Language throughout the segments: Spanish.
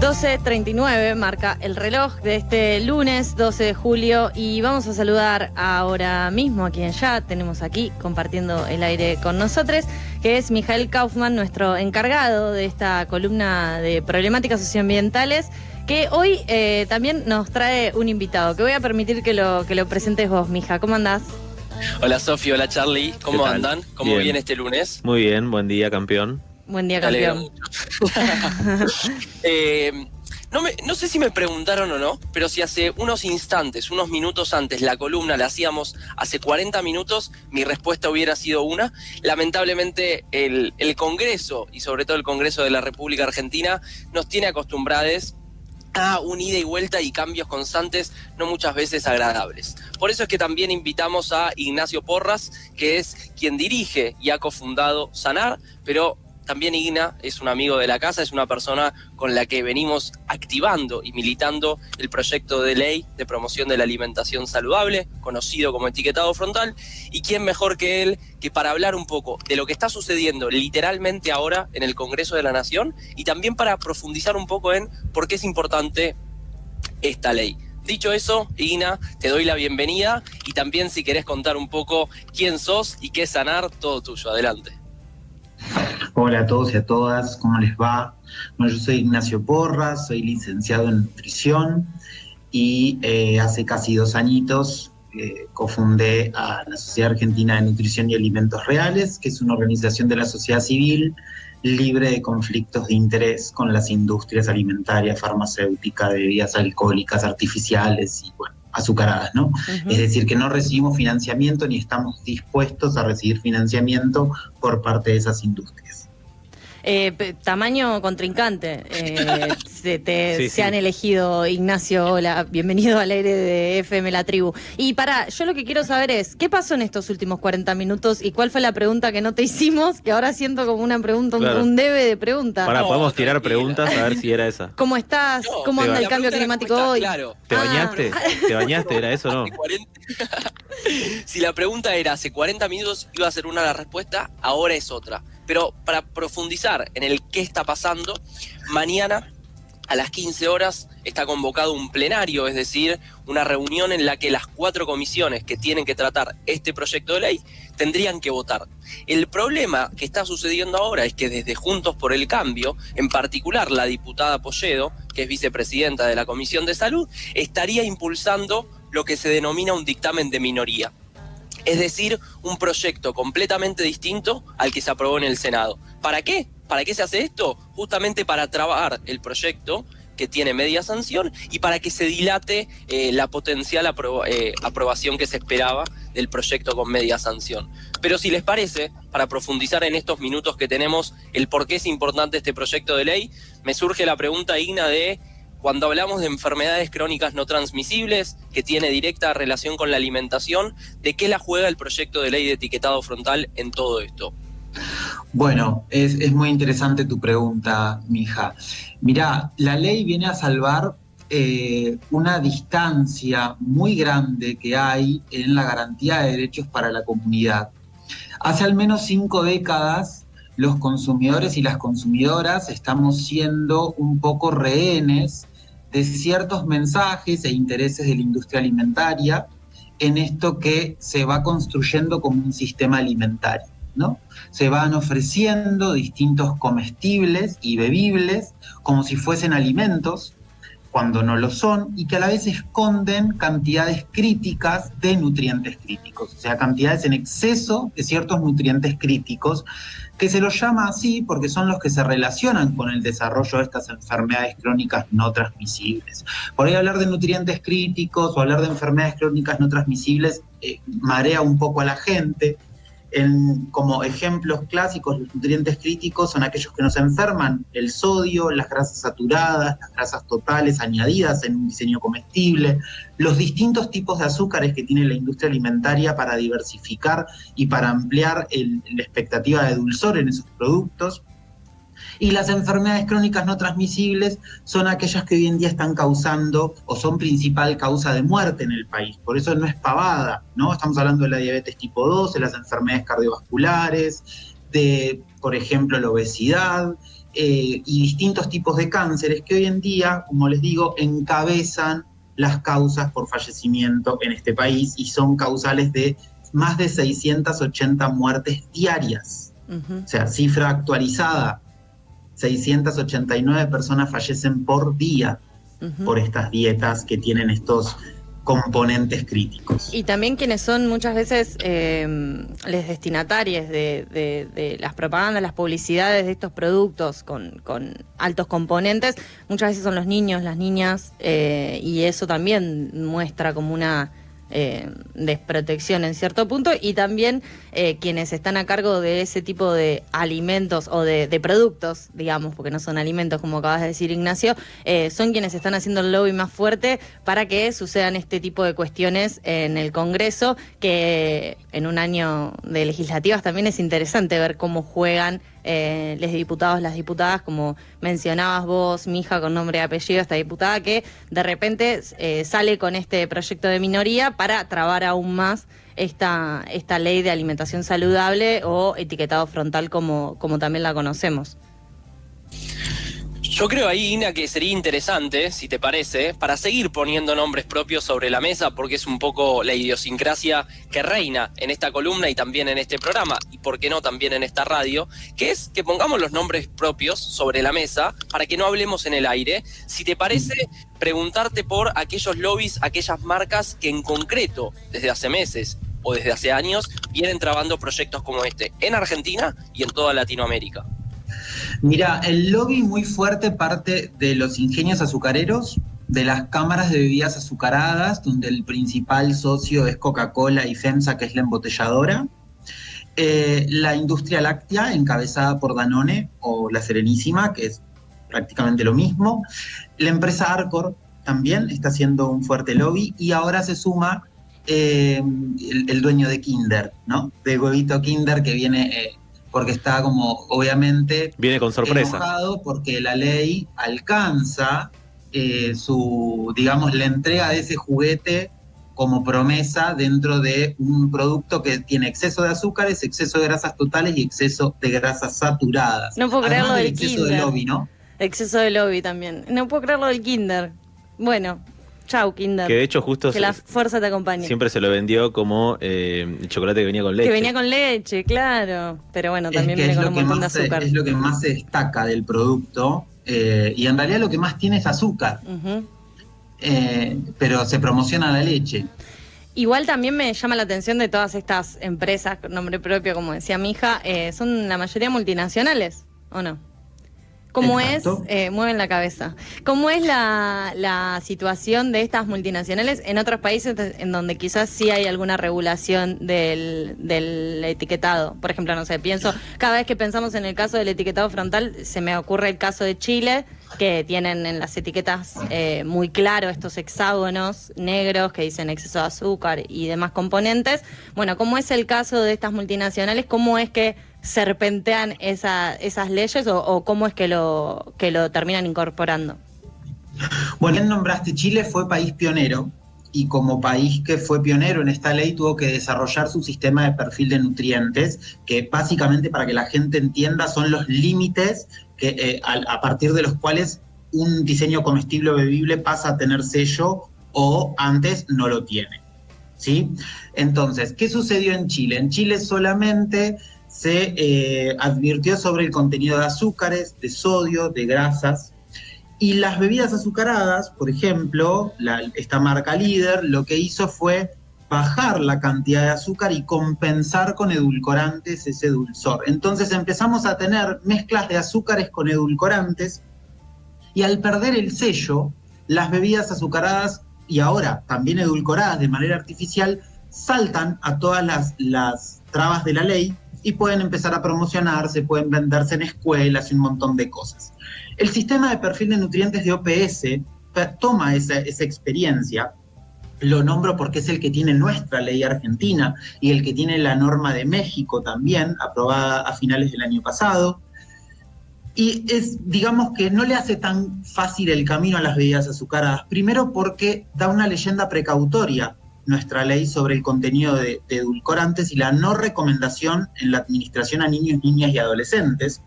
12.39 marca el reloj de este lunes 12 de julio y vamos a saludar ahora mismo a quien ya tenemos aquí compartiendo el aire con nosotros, que es Mijael Kaufman, nuestro encargado de esta columna de problemáticas socioambientales, que hoy eh, también nos trae un invitado, que voy a permitir que lo, que lo presentes vos, Mija. ¿Cómo andás? Hola Sofía, hola Charlie, ¿cómo andan? ¿Cómo Bien. viene este lunes? Muy bien, buen día, campeón. Buen día, campeón. Eh, no, me- no sé si me preguntaron o no, pero si hace unos instantes, unos minutos antes, la columna la hacíamos hace 40 minutos, mi respuesta hubiera sido una. Lamentablemente, el, el Congreso, y sobre todo el Congreso de la República Argentina, nos tiene acostumbrados a un ida y vuelta y cambios constantes, no muchas veces agradables. Por eso es que también invitamos a Ignacio Porras, que es quien dirige y ha cofundado Sanar, pero también Igna es un amigo de la casa, es una persona con la que venimos activando y militando el proyecto de ley de promoción de la alimentación saludable, conocido como etiquetado frontal, y quién mejor que él que para hablar un poco de lo que está sucediendo literalmente ahora en el Congreso de la Nación y también para profundizar un poco en por qué es importante esta ley. Dicho eso, Igna, te doy la bienvenida y también si querés contar un poco quién sos y qué sanar, todo tuyo. Adelante. Hola a todos y a todas, ¿cómo les va? Bueno, yo soy Ignacio Porras, soy licenciado en nutrición y eh, hace casi dos añitos eh, cofundé a la Sociedad Argentina de Nutrición y Alimentos Reales, que es una organización de la sociedad civil libre de conflictos de interés con las industrias alimentarias, farmacéuticas, bebidas alcohólicas, artificiales y bueno, azucaradas, ¿no? Es decir, que no recibimos financiamiento ni estamos dispuestos a recibir financiamiento por parte de esas industrias. Eh, tamaño contrincante. eh, se, te- Sí, se sí. han elegido, Ignacio, hola, bienvenido al aire de FM La Tribu. Y para, yo lo que quiero saber es, ¿qué pasó en estos últimos 40 minutos y cuál fue la pregunta que no te hicimos? Que ahora siento como una pregunta, un- Claro. un debe de pregunta. Para, No, podemos tirar preguntas a ver si era esa. ¿Cómo estás? No, ¿Cómo anda el cambio climático hoy? Claro. ¿Te Ah. bañaste? ¿Te bañaste? ¿Era eso o no? Hace 40 si la pregunta era hace 40 minutos iba a ser una la respuesta, ahora es otra. Pero para profundizar en el qué está pasando, mañana a las 15 horas está convocado un plenario, es decir, una reunión en la que las cuatro comisiones que tienen que tratar este proyecto de ley tendrían que votar. El problema que está sucediendo ahora es que desde Juntos por el Cambio, en particular la diputada Polledo, que es vicepresidenta de la Comisión de Salud, estaría impulsando lo que se denomina un dictamen de minoría. Es decir, un proyecto completamente distinto al que se aprobó en el Senado. ¿Para qué? ¿Para qué se hace esto? Justamente para trabar el proyecto que tiene media sanción y para que se dilate eh, la potencial eh, aprobación que se esperaba del proyecto con media sanción. Pero si les parece, para profundizar en estos minutos que tenemos el por qué es importante este proyecto de ley, me surge la pregunta, Igna, de cuando hablamos de enfermedades crónicas no transmisibles, que tiene directa relación con la alimentación, ¿de qué la juega el proyecto de ley de etiquetado frontal en todo esto? Bueno, es, es muy interesante tu pregunta, mija. Mirá, la ley viene a salvar eh, una distancia muy grande que hay en la garantía de derechos para la comunidad. Hace al menos cinco décadas los consumidores y las consumidoras estamos siendo un poco rehenes de ciertos mensajes e intereses de la industria alimentaria en esto que se va construyendo como un sistema alimentario, ¿no? Se van ofreciendo distintos comestibles y bebibles como si fuesen alimentos, cuando no lo son, y que a la vez esconden cantidades críticas de nutrientes críticos, o sea, cantidades en exceso de ciertos nutrientes críticos, que se los llama así porque son los que se relacionan con el desarrollo de estas enfermedades crónicas no transmisibles. Por ahí hablar de nutrientes críticos o hablar de enfermedades crónicas no transmisibles eh, marea un poco a la gente, En, como ejemplos clásicos, los nutrientes críticos son aquellos que nos enferman, el sodio, las grasas saturadas, las grasas totales añadidas en un diseño comestible, los distintos tipos de azúcares que tiene la industria alimentaria para diversificar y para ampliar la expectativa de dulzor en esos productos. Y las enfermedades crónicas no transmisibles son aquellas que hoy en día están causando o son principal causa de muerte en el país. Por eso no es pavada, ¿no? Estamos hablando de la diabetes tipo 2, de las enfermedades cardiovasculares, de, por ejemplo, la obesidad eh, y distintos tipos de cánceres que hoy en día, como les digo, encabezan las causas por fallecimiento en este país y son causales de más de 680 muertes diarias. O sea, cifra actualizada 689 personas fallecen por día por estas dietas que tienen estos componentes críticos. Y también quienes son muchas veces eh, les destinatarios de, las propagandas, las publicidades de estos productos con, altos componentes, muchas veces son los niños, las niñas, eh, y eso también muestra como una eh, desprotección en cierto punto y también eh, quienes están a cargo de ese tipo de alimentos o de, productos, digamos, porque no son alimentos como acabas de decir Ignacio, eh, son quienes están haciendo el lobby más fuerte para que sucedan este tipo de cuestiones en el Congreso, que en un año de legislativas también es interesante ver cómo juegan eh, los diputados, las diputadas, como mencionabas vos, mi hija con nombre y apellido, esta diputada que de repente eh, sale con este proyecto de minoría para trabar aún más esta, esta ley de alimentación saludable o etiquetado frontal como, como también la conocemos. Yo creo ahí, Ina, que sería interesante, si te parece, para seguir poniendo nombres propios sobre la mesa, porque es un poco la idiosincrasia que reina en esta columna y también en este programa, y por qué no también en esta radio, que es que pongamos los nombres propios sobre la mesa para que no hablemos en el aire. Si te parece, preguntarte por aquellos lobbies, aquellas marcas que en concreto, desde hace meses o desde hace años, vienen trabando proyectos como este en Argentina y en toda Latinoamérica. Mira, el lobby muy fuerte parte de los ingenios azucareros, de las cámaras de bebidas azucaradas, donde el principal socio es Coca-Cola y FEMSA, que es la embotelladora. Eh, la industria láctea, encabezada por Danone o La Serenísima, que es prácticamente lo mismo. La empresa Arcor también está haciendo un fuerte lobby y ahora se suma eh, el, dueño de Kinder, ¿no? De huevito Kinder que viene eh, porque está como, obviamente, viene con sorpresa. Enojado porque la ley alcanza eh, su, digamos, la entrega de ese juguete como promesa dentro de un producto que tiene exceso de azúcares, exceso de grasas totales y exceso de grasas saturadas. No puedo creerlo del, exceso de lobby, ¿no? Exceso de lobby también. No puedo creerlo del Kinder. Bueno, Chau, Kinder. Que de hecho justo... Que la fuerza te acompañe. Siempre se lo vendió como eh, el chocolate que venía con leche. Que venía con leche, claro. Pero bueno, también viene con un montón de azúcar. es lo que más se destaca del producto. Eh, y en realidad lo que más tiene es azúcar. Eh, pero se promociona la leche. Igual también me llama la atención de todas estas empresas con nombre propio, como decía mi hija, son la mayoría multinacionales, ¿o no? ¿Cómo es, eh, mueven la cabeza, cómo es la, situación de estas multinacionales en otros países en donde quizás sí hay alguna regulación del, etiquetado? Por ejemplo, no sé, pienso, cada vez que pensamos en el caso del etiquetado frontal, se me ocurre el caso de Chile, que tienen en las etiquetas eh, muy claro estos hexágonos negros que dicen exceso de azúcar y demás componentes. Bueno, ¿cómo es el caso de estas multinacionales? ¿Cómo es que serpentean esas leyes o, cómo es que lo, que lo terminan incorporando? Bueno, bien nombraste Chile fue país pionero y como país que fue pionero en esta ley tuvo que desarrollar su sistema de perfil de nutrientes, que básicamente para que la gente entienda son los límites que, eh, a, partir de los cuales un diseño comestible o bebible pasa a tener sello o antes no lo tiene. ¿sí? Entonces, ¿qué sucedió en Chile? En Chile solamente se eh, advirtió sobre el contenido de azúcares, de sodio, de grasas. Y las bebidas azucaradas, por ejemplo, esta marca líder, lo que hizo fue bajar la cantidad de azúcar y compensar con edulcorantes ese dulzor. Entonces empezamos a tener mezclas de azúcares con edulcorantes y al perder el sello, las bebidas azucaradas y ahora también edulcoradas de manera artificial saltan a todas las, las trabas de la ley y pueden empezar a promocionarse, pueden venderse en escuelas y un montón de cosas. El sistema de perfil de nutrientes de OPS toma esa, esa experiencia lo nombro porque es el que tiene nuestra ley argentina y el que tiene la norma de México también, aprobada a finales del año pasado. Y es, digamos que no le hace tan fácil el camino a las bebidas azucaradas. Primero porque da una leyenda precautoria nuestra ley sobre el contenido de, edulcorantes y la no recomendación en la administración a niños, niñas y adolescentes.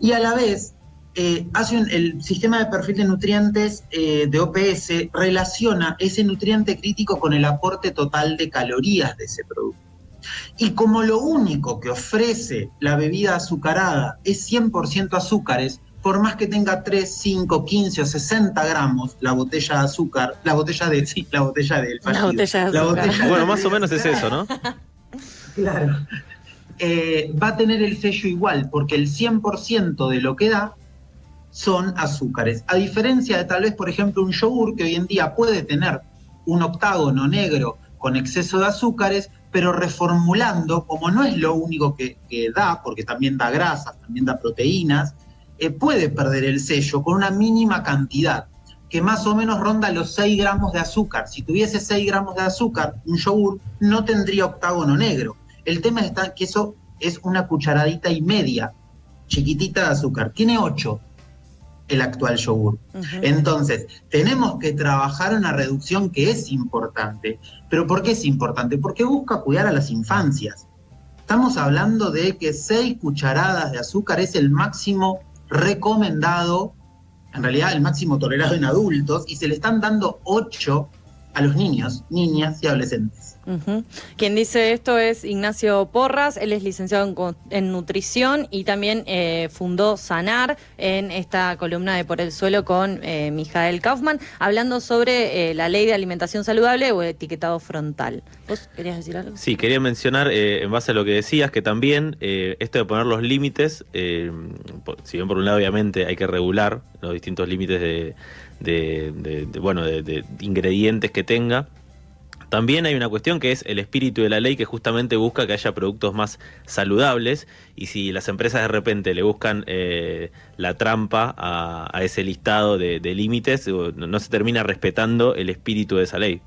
Y a la vez eh, hace el sistema de perfil de nutrientes eh, de OPS relaciona ese nutriente crítico con el aporte total de calorías de ese producto. Y como lo único que ofrece la bebida azucarada es 100% azúcares, por más que tenga 3, 5, 15 o 60 gramos la botella de azúcar, la botella de, sí, la botella del La botella de azúcar. bueno, más o menos es eso, ¿no? claro. Eh, va a tener el sello igual, porque el 100% de lo que da son azúcares. A diferencia de tal vez, por ejemplo, un yogur que hoy en día puede tener un octágono negro con exceso de azúcares, pero reformulando, como no es lo único que, da, porque también da grasas, también da proteínas, eh, puede perder el sello con una mínima cantidad, que más o menos ronda los 6 gramos de azúcar. Si tuviese 6 gramos de azúcar, un yogur no tendría octágono negro. El tema está que eso es una cucharadita y media, chiquitita de azúcar. Tiene 8 el actual yogur. Entonces, tenemos que trabajar una reducción que es importante. ¿Pero por qué es importante? Porque busca cuidar a las infancias. Estamos hablando de que 6 cucharadas de azúcar es el máximo recomendado, en realidad el máximo tolerado en adultos, y se le están dando 8 a los niños, niñas y adolescentes. Quien dice esto es Ignacio Porras, él es licenciado en, nutrición y también eh, fundó Sanar en esta columna de Por el Suelo con eh, Mijael Kaufman, hablando sobre eh, la ley de alimentación saludable o etiquetado frontal. ¿Vos querías decir algo? Sí, quería mencionar, en base a lo que decías, que también esto de poner los límites, si bien por un lado obviamente hay que regular los distintos límites de, bueno, de ingredientes que tenga, también hay una cuestión que es el espíritu de la ley que justamente busca que haya productos más saludables y si las empresas de repente le buscan eh, la trampa a, ese listado de, límites, no se termina respetando el espíritu de esa ley.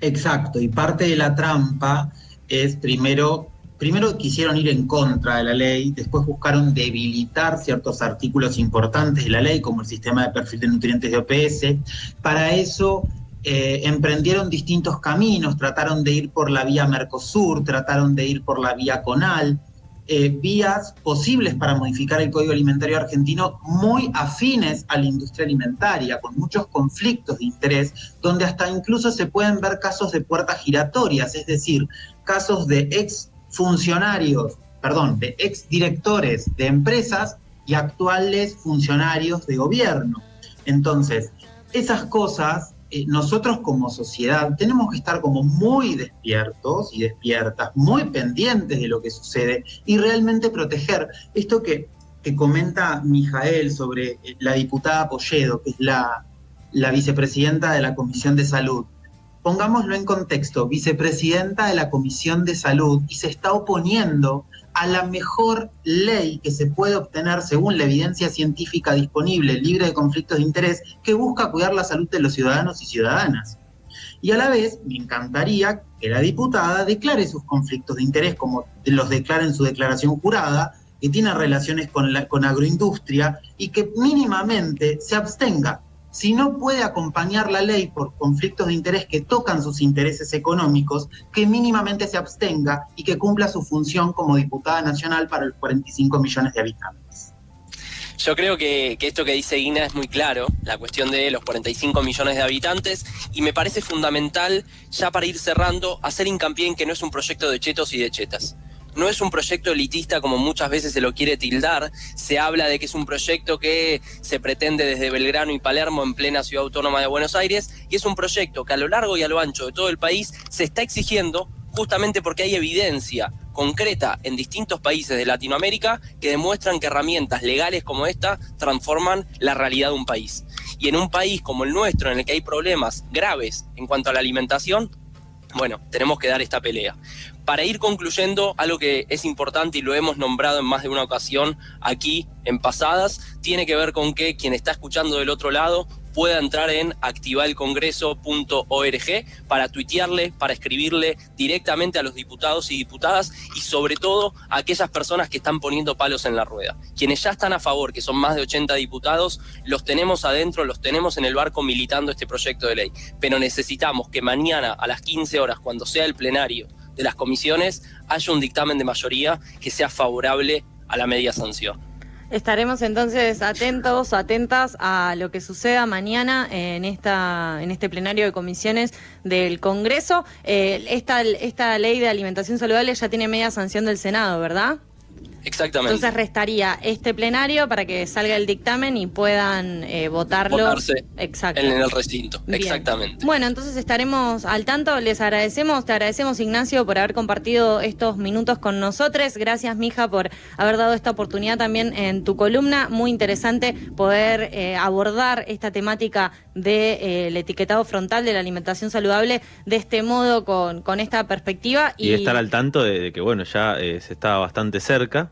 Exacto, y parte de la trampa es primero primero quisieron ir en contra de la ley, después buscaron debilitar ciertos artículos importantes de la ley, como el sistema de perfil de nutrientes de OPS. Para eso eh, emprendieron distintos caminos, trataron de ir por la vía Mercosur, trataron de ir por la vía Conal, eh, vías posibles para modificar el Código Alimentario argentino muy afines a la industria alimentaria, con muchos conflictos de interés, donde hasta incluso se pueden ver casos de puertas giratorias, es decir, casos de ex funcionarios, perdón, de ex directores de empresas y actuales funcionarios de gobierno. Entonces, esas cosas eh, nosotros como sociedad tenemos que estar como muy despiertos y despiertas, muy pendientes de lo que sucede y realmente proteger esto que, que comenta Mijael sobre eh, la diputada Polledo, que es la, la vicepresidenta de la Comisión de Salud. Pongámoslo en contexto, vicepresidenta de la Comisión de Salud y se está oponiendo a la mejor ley que se puede obtener según la evidencia científica disponible, libre de conflictos de interés, que busca cuidar la salud de los ciudadanos y ciudadanas. Y a la vez, me encantaría que la diputada declare sus conflictos de interés, como los declara en su declaración jurada, que tiene relaciones con, la, con agroindustria, y que mínimamente se abstenga si no puede acompañar la ley por conflictos de interés que tocan sus intereses económicos, que mínimamente se abstenga y que cumpla su función como diputada nacional para los 45 millones de habitantes. Yo creo que, esto que dice Ina es muy claro, la cuestión de los 45 millones de habitantes, y me parece fundamental, ya para ir cerrando, hacer hincapié en que no es un proyecto de chetos y de chetas no es un proyecto elitista como muchas veces se lo quiere tildar. Se habla de que es un proyecto que se pretende desde Belgrano y Palermo en plena ciudad autónoma de Buenos Aires y es un proyecto que a lo largo y a lo ancho de todo el país se está exigiendo justamente porque hay evidencia concreta en distintos países de Latinoamérica que demuestran que herramientas legales como esta transforman la realidad de un país. Y en un país como el nuestro, en el que hay problemas graves en cuanto a la alimentación, bueno, tenemos que dar esta pelea. Para ir concluyendo, algo que es importante y lo hemos nombrado en más de una ocasión aquí en pasadas, tiene que ver con que quien está escuchando del otro lado pueda entrar en activalcongreso.org para tuitearle, para escribirle directamente a los diputados y diputadas y sobre todo a aquellas personas que están poniendo palos en la rueda. Quienes ya están a favor, que son más de 80 diputados, los tenemos adentro, los tenemos en el barco militando este proyecto de ley. Pero necesitamos que mañana a las 15 horas, cuando sea el plenario de las comisiones, haya un dictamen de mayoría que sea favorable a la media sanción. Estaremos entonces atentos, atentas a lo que suceda mañana en esta en este plenario de comisiones del Congreso. Eh, esta, esta ley de alimentación saludable ya tiene media sanción del Senado, ¿verdad? Exactamente. Entonces restaría este plenario para que salga el dictamen y puedan eh, votarlo. Votarse Exacto. en el recinto. Exactamente. Bueno, entonces estaremos al tanto. Les agradecemos, te agradecemos Ignacio por haber compartido estos minutos con nosotros. Gracias, mija, por haber dado esta oportunidad también en tu columna. Muy interesante poder eh, abordar esta temática del de, eh, etiquetado frontal de la alimentación saludable de este modo, con, con esta perspectiva. Y, estar al tanto de, que, bueno, ya se está bastante cerca.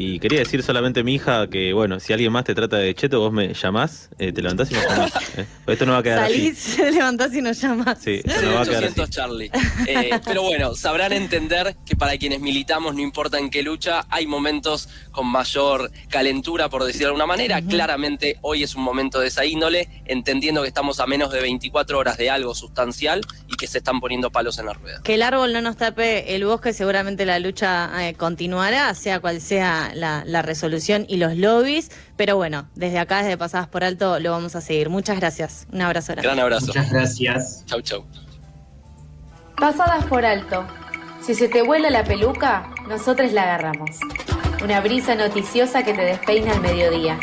Y quería decir solamente a mi hija que, bueno, si alguien más te trata de cheto, vos me llamás, eh, te levantás y nos llamás. ¿eh? Esto no va a quedar Salís, te levantás y nos llamás. Sí, no va a quedar así. Charlie. Eh, pero bueno, sabrán entender que para quienes militamos, no importa en qué lucha, hay momentos con mayor calentura, por decirlo de alguna manera. Claramente hoy es un momento de esa índole, entendiendo que estamos a menos de 24 horas de algo sustancial y que se están poniendo palos en la rueda. Que el árbol no nos tape el bosque, seguramente la lucha continuará, sea cual sea la, resolución y los lobbies. Pero bueno, desde acá, desde Pasadas por Alto, lo vamos a seguir. Muchas gracias. Un abrazo grande. Gran abrazo. Muchas gracias. Chau, chau. Pasadas por Alto. Si se te vuela la peluca, nosotros la agarramos. Una brisa noticiosa que te despeina al mediodía